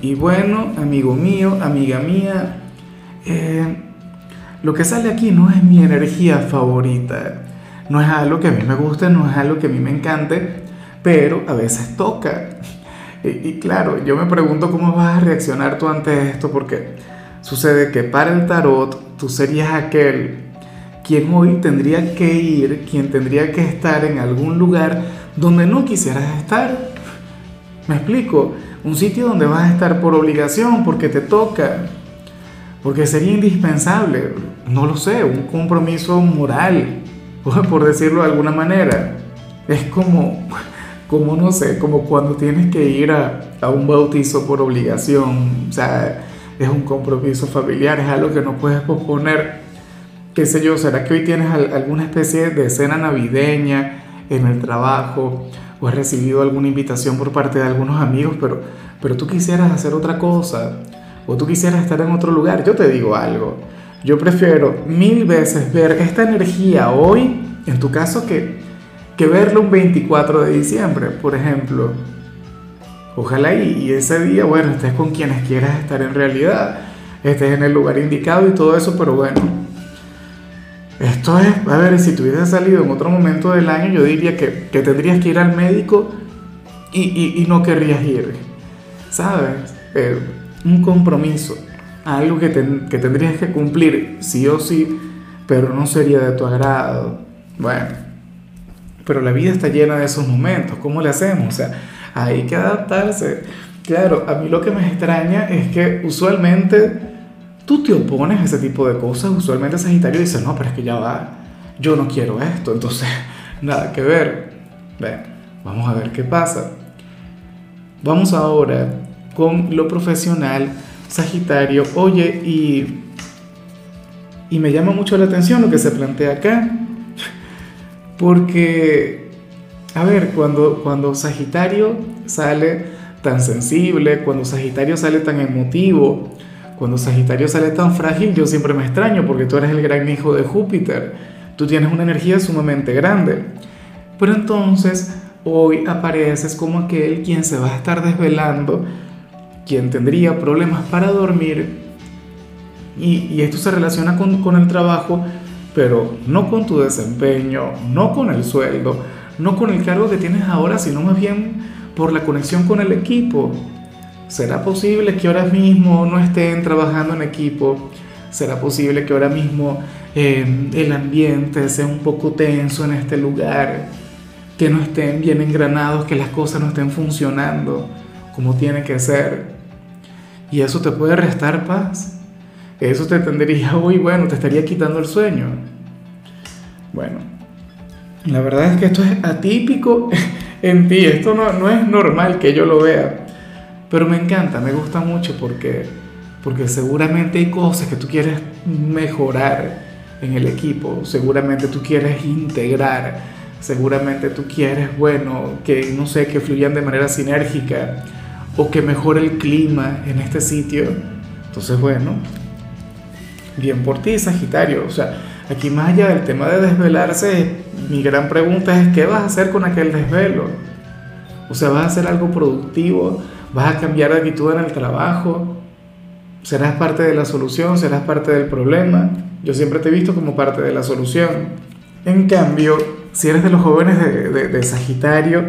Y bueno, amigo mío, amiga mía, eh, lo que sale aquí no es mi energía favorita. No es algo que a mí me guste, no es algo que a mí me encante, pero a veces toca. Y, claro, yo me pregunto cómo vas a reaccionar tú ante esto, porque sucede que para el tarot tú serías aquel quien hoy tendría que ir, quien tendría que estar en algún lugar donde no quisieras estar. ¿Me explico? Un sitio donde vas a estar por obligación, porque te toca, porque sería indispensable, no lo sé, un compromiso moral, por decirlo de alguna manera. Es como, como no sé, como cuando tienes que ir a, a un bautizo por obligación, o sea, es un compromiso familiar, es algo que no puedes posponer. ¿Qué sé yo? ¿Será que hoy tienes alguna especie de cena navideña en el trabajo? O has recibido alguna invitación por parte de algunos amigos, pero, pero tú quisieras hacer otra cosa, o tú quisieras estar en otro lugar, yo te digo algo. Yo prefiero mil veces ver esta energía hoy, en tu caso, que, que verlo un 24 de diciembre, por ejemplo. Ojalá y, y ese día, bueno, estés con quienes quieras estar en realidad, estés en el lugar indicado y todo eso, pero bueno, esto es, a ver, si tuviese salido en otro momento del año, yo diría que, que tendrías que ir al médico y, y, no querrías ir. ¿Sabes? Eh, un compromiso, algo que, que tendrías que cumplir sí o sí, pero no sería de tu agrado. Bueno, pero la vida está llena de esos momentos. ¿Cómo le hacemos? O sea, hay que adaptarse. Claro, a mí lo que me extraña es que usualmente tú te opones a ese tipo de cosas, usualmente Sagitario dice, no, pero es que ya va, yo no quiero esto, entonces nada que ver. Ven, vamos a ver qué pasa. Vamos ahora con lo profesional, Sagitario. Oye, y, y me llama mucho la atención lo que se plantea acá, porque, a ver, cuando, cuando Sagitario sale tan sensible, cuando Sagitario sale tan emotivo, cuando Sagitario sale tan frágil, yo siempre me extraño porque tú eres el gran hijo de Júpiter. Tú tienes una energía sumamente grande. Pero entonces hoy apareces como aquel quien se va a estar desvelando, quien tendría problemas para dormir. Y, esto se relaciona con, con el trabajo, pero no con tu desempeño, no con el sueldo, no con el cargo que tienes ahora, sino más bien por la conexión con el equipo. ¿Será posible que ahora mismo no estén trabajando en equipo? ¿Será posible que ahora mismo eh, el ambiente sea un poco tenso en este lugar? Que no estén bien engranados, que las cosas no estén funcionando como tienen que ser. Y eso te puede restar paz. Eso te tendría hoy, bueno, te estaría quitando el sueño. Bueno, la verdad es que esto es atípico en ti. Esto no, no es normal que yo lo vea. Pero me encanta, me gusta mucho porque, porque seguramente hay cosas que tú quieres mejorar en el equipo, seguramente tú quieres integrar, seguramente tú quieres, bueno, que no sé, que fluyan de manera sinérgica o que mejore el clima en este sitio. Entonces, bueno, bien por ti, Sagitario. O sea, aquí más allá del tema de desvelarse, mi gran pregunta es, ¿qué vas a hacer con aquel desvelo? O sea, ¿vas a hacer algo productivo? ¿Vas a cambiar de actitud en el trabajo? ¿Serás parte de la solución? ¿Serás parte del problema? Yo siempre te he visto como parte de la solución. En cambio, si eres de los jóvenes de, Sagitario,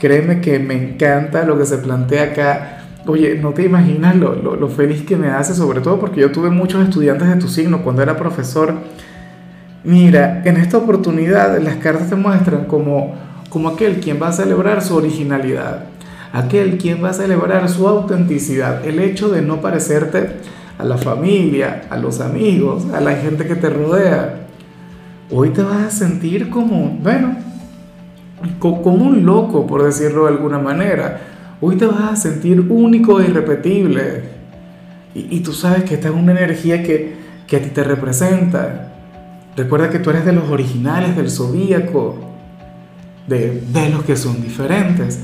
créeme que me encanta lo que se plantea acá. Oye, no te imaginas lo, lo, feliz que me hace, sobre todo porque yo tuve muchos estudiantes de tu signo cuando era profesor. Mira, en esta oportunidad las cartas te muestran como, como aquel quien va a celebrar su originalidad aquel quien va a celebrar su autenticidad, el hecho de no parecerte a la familia, a los amigos, a la gente que te rodea. Hoy te vas a sentir como, bueno, como un loco, por decirlo de alguna manera. Hoy te vas a sentir único e irrepetible. Y, tú sabes que esta es una energía que, que a ti te representa. Recuerda que tú eres de los originales del zodíaco, de, de los que son diferentes.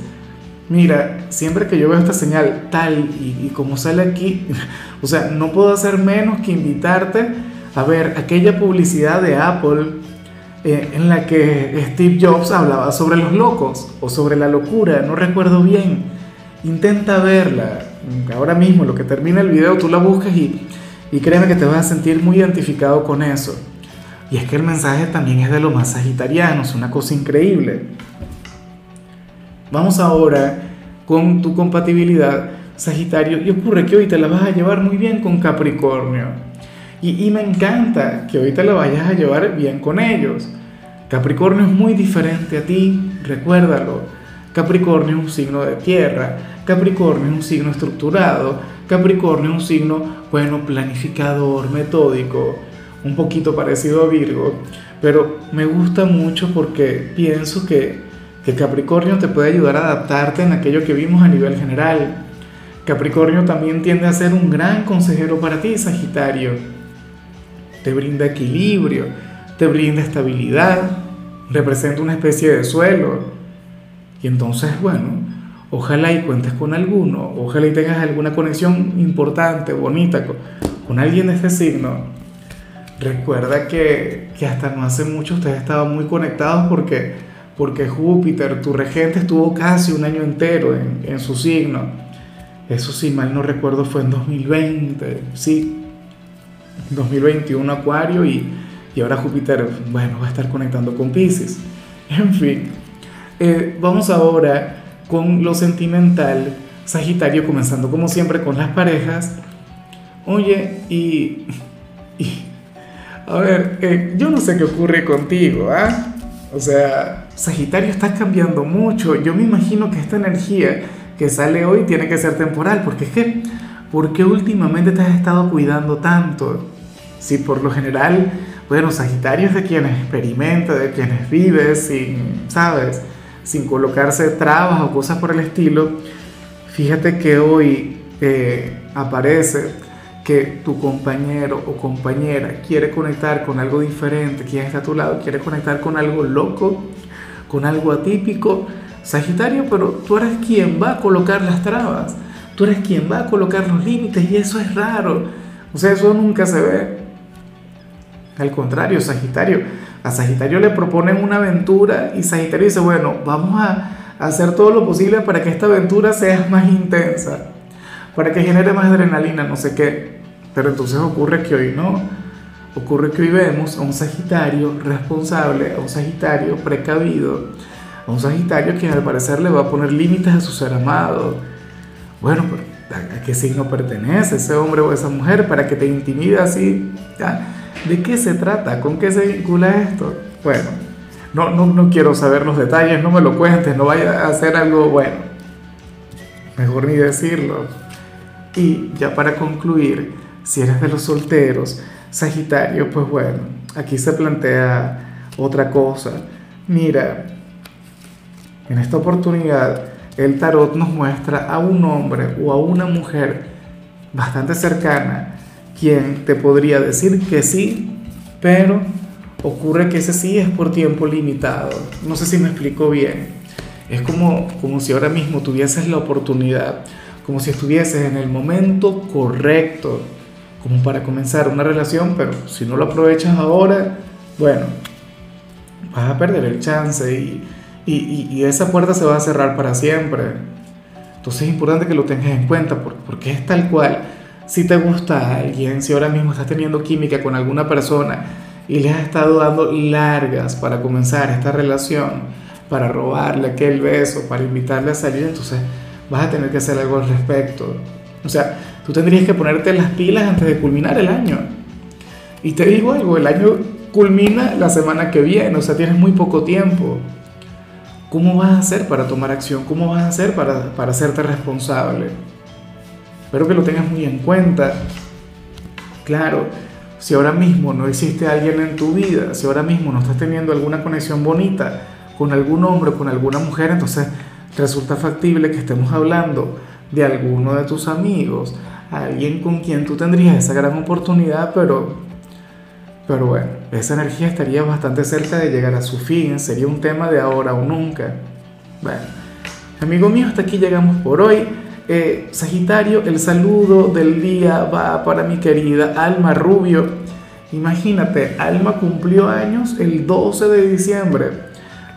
Mira, siempre que yo veo esta señal tal y, como sale aquí, o sea, no puedo hacer menos que invitarte a ver aquella publicidad de Apple eh, en la que Steve Jobs hablaba sobre los locos o sobre la locura, no recuerdo bien. Intenta verla. Ahora mismo, lo que termina el video, tú la buscas y, y créeme que te vas a sentir muy identificado con eso. Y es que el mensaje también es de lo más sagitariano, es una cosa increíble. Vamos ahora con tu compatibilidad Sagitario y ocurre que hoy te la vas a llevar muy bien con Capricornio. Y, y, me encanta que hoy te la vayas a llevar bien con ellos. Capricornio es muy diferente a ti, recuérdalo. Capricornio es un signo de tierra, Capricornio es un signo estructurado, Capricornio es un signo, bueno, planificador, metódico, un poquito parecido a Virgo, pero me gusta mucho porque pienso que Capricornio te puede ayudar a adaptarte en aquello que vimos a nivel general. Capricornio también tiende a ser un gran consejero para ti, Sagitario. Te brinda equilibrio, te brinda estabilidad, representa una especie de suelo. Y entonces, bueno, ojalá y cuentes con alguno, ojalá y tengas alguna conexión importante, bonita, con, alguien de este signo. Recuerda que, que hasta no hace mucho ustedes estaban muy conectados porque porque Júpiter, tu regente, estuvo casi un año entero en, su signo. Eso sí, mal no recuerdo, fue en 2020, sí, 2021 Acuario y, y ahora Júpiter, bueno, va a estar conectando con Pisces. En fin, eh, vamos ahora con lo sentimental, Sagitario, comenzando como siempre con las parejas. Oye, y, a ver, eh, yo no sé qué ocurre contigo, ¿ah? O sea, Sagitario está cambiando mucho. Yo me imagino que esta energía que sale hoy tiene que ser temporal, porque es que, ¿por últimamente te has estado cuidando tanto? Si por lo general, bueno, Sagitario es de quienes experimenta, de quienes vive sin, ¿sabes? Sin colocarse trabas o cosas por el estilo. Fíjate que hoy eh, aparece que tu compañero o compañera quiere conectar con algo diferente, quien está a tu lado quiere conectar con algo loco, con algo atípico, Sagitario, pero tú eres quien va a colocar las trabas, tú eres quien va a colocar los límites y eso es raro, o sea, eso nunca se ve. Al contrario, Sagitario, a Sagitario le proponen una aventura y Sagitario dice, bueno, vamos a hacer todo lo posible para que esta aventura sea más intensa, para que genere más adrenalina, no sé qué. Pero entonces ocurre que hoy no. Ocurre que hoy vemos a un Sagitario responsable, a un Sagitario precavido, a un Sagitario que al parecer le va a poner límites a su ser amado. Bueno, ¿a qué signo pertenece ese hombre o esa mujer para que te intimide así? ¿De qué se trata? ¿Con qué se vincula esto? Bueno, no, no, no quiero saber los detalles, no me lo cuentes, no vaya a hacer algo bueno. Mejor ni decirlo. Y ya para concluir, si eres de los solteros, Sagitario, pues bueno, aquí se plantea otra cosa. Mira, en esta oportunidad el tarot nos muestra a un hombre o a una mujer bastante cercana quien te podría decir que sí, pero ocurre que ese sí es por tiempo limitado. No sé si me explico bien. Es como, como si ahora mismo tuvieses la oportunidad, como si estuvieses en el momento correcto como para comenzar una relación, pero si no lo aprovechas ahora, bueno, vas a perder el chance y, y, y, esa puerta se va a cerrar para siempre. Entonces es importante que lo tengas en cuenta porque es tal cual. Si te gusta alguien, si ahora mismo estás teniendo química con alguna persona y le has estado dando largas para comenzar esta relación, para robarle aquel beso, para invitarle a salir, entonces vas a tener que hacer algo al respecto. O sea, Tú tendrías que ponerte las pilas antes de culminar el año. Y te digo algo, el año culmina la semana que viene, o sea, tienes muy poco tiempo. ¿Cómo vas a hacer para tomar acción? ¿Cómo vas a hacer para, para hacerte responsable? Espero que lo tengas muy en cuenta. Claro, si ahora mismo no existe alguien en tu vida, si ahora mismo no estás teniendo alguna conexión bonita con algún hombre o con alguna mujer, entonces resulta factible que estemos hablando de alguno de tus amigos, alguien con quien tú tendrías esa gran oportunidad, pero, pero bueno, esa energía estaría bastante cerca de llegar a su fin, sería un tema de ahora o nunca. Bueno, amigo mío, hasta aquí llegamos por hoy. Eh, Sagitario, el saludo del día va para mi querida Alma Rubio. Imagínate, Alma cumplió años el 12 de diciembre.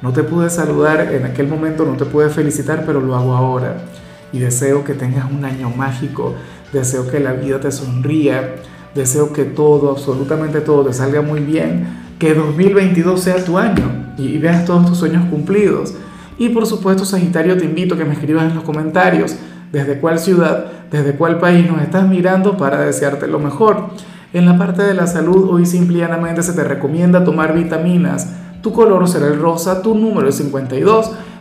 No te pude saludar en aquel momento, no te pude felicitar, pero lo hago ahora. Y deseo que tengas un año mágico, deseo que la vida te sonría, deseo que todo, absolutamente todo te salga muy bien, que 2022 sea tu año y veas todos tus sueños cumplidos. Y por supuesto, Sagitario, te invito a que me escribas en los comentarios desde cuál ciudad, desde cuál país nos estás mirando para desearte lo mejor. En la parte de la salud, hoy simplemente se te recomienda tomar vitaminas. Tu color será el rosa, tu número es 52.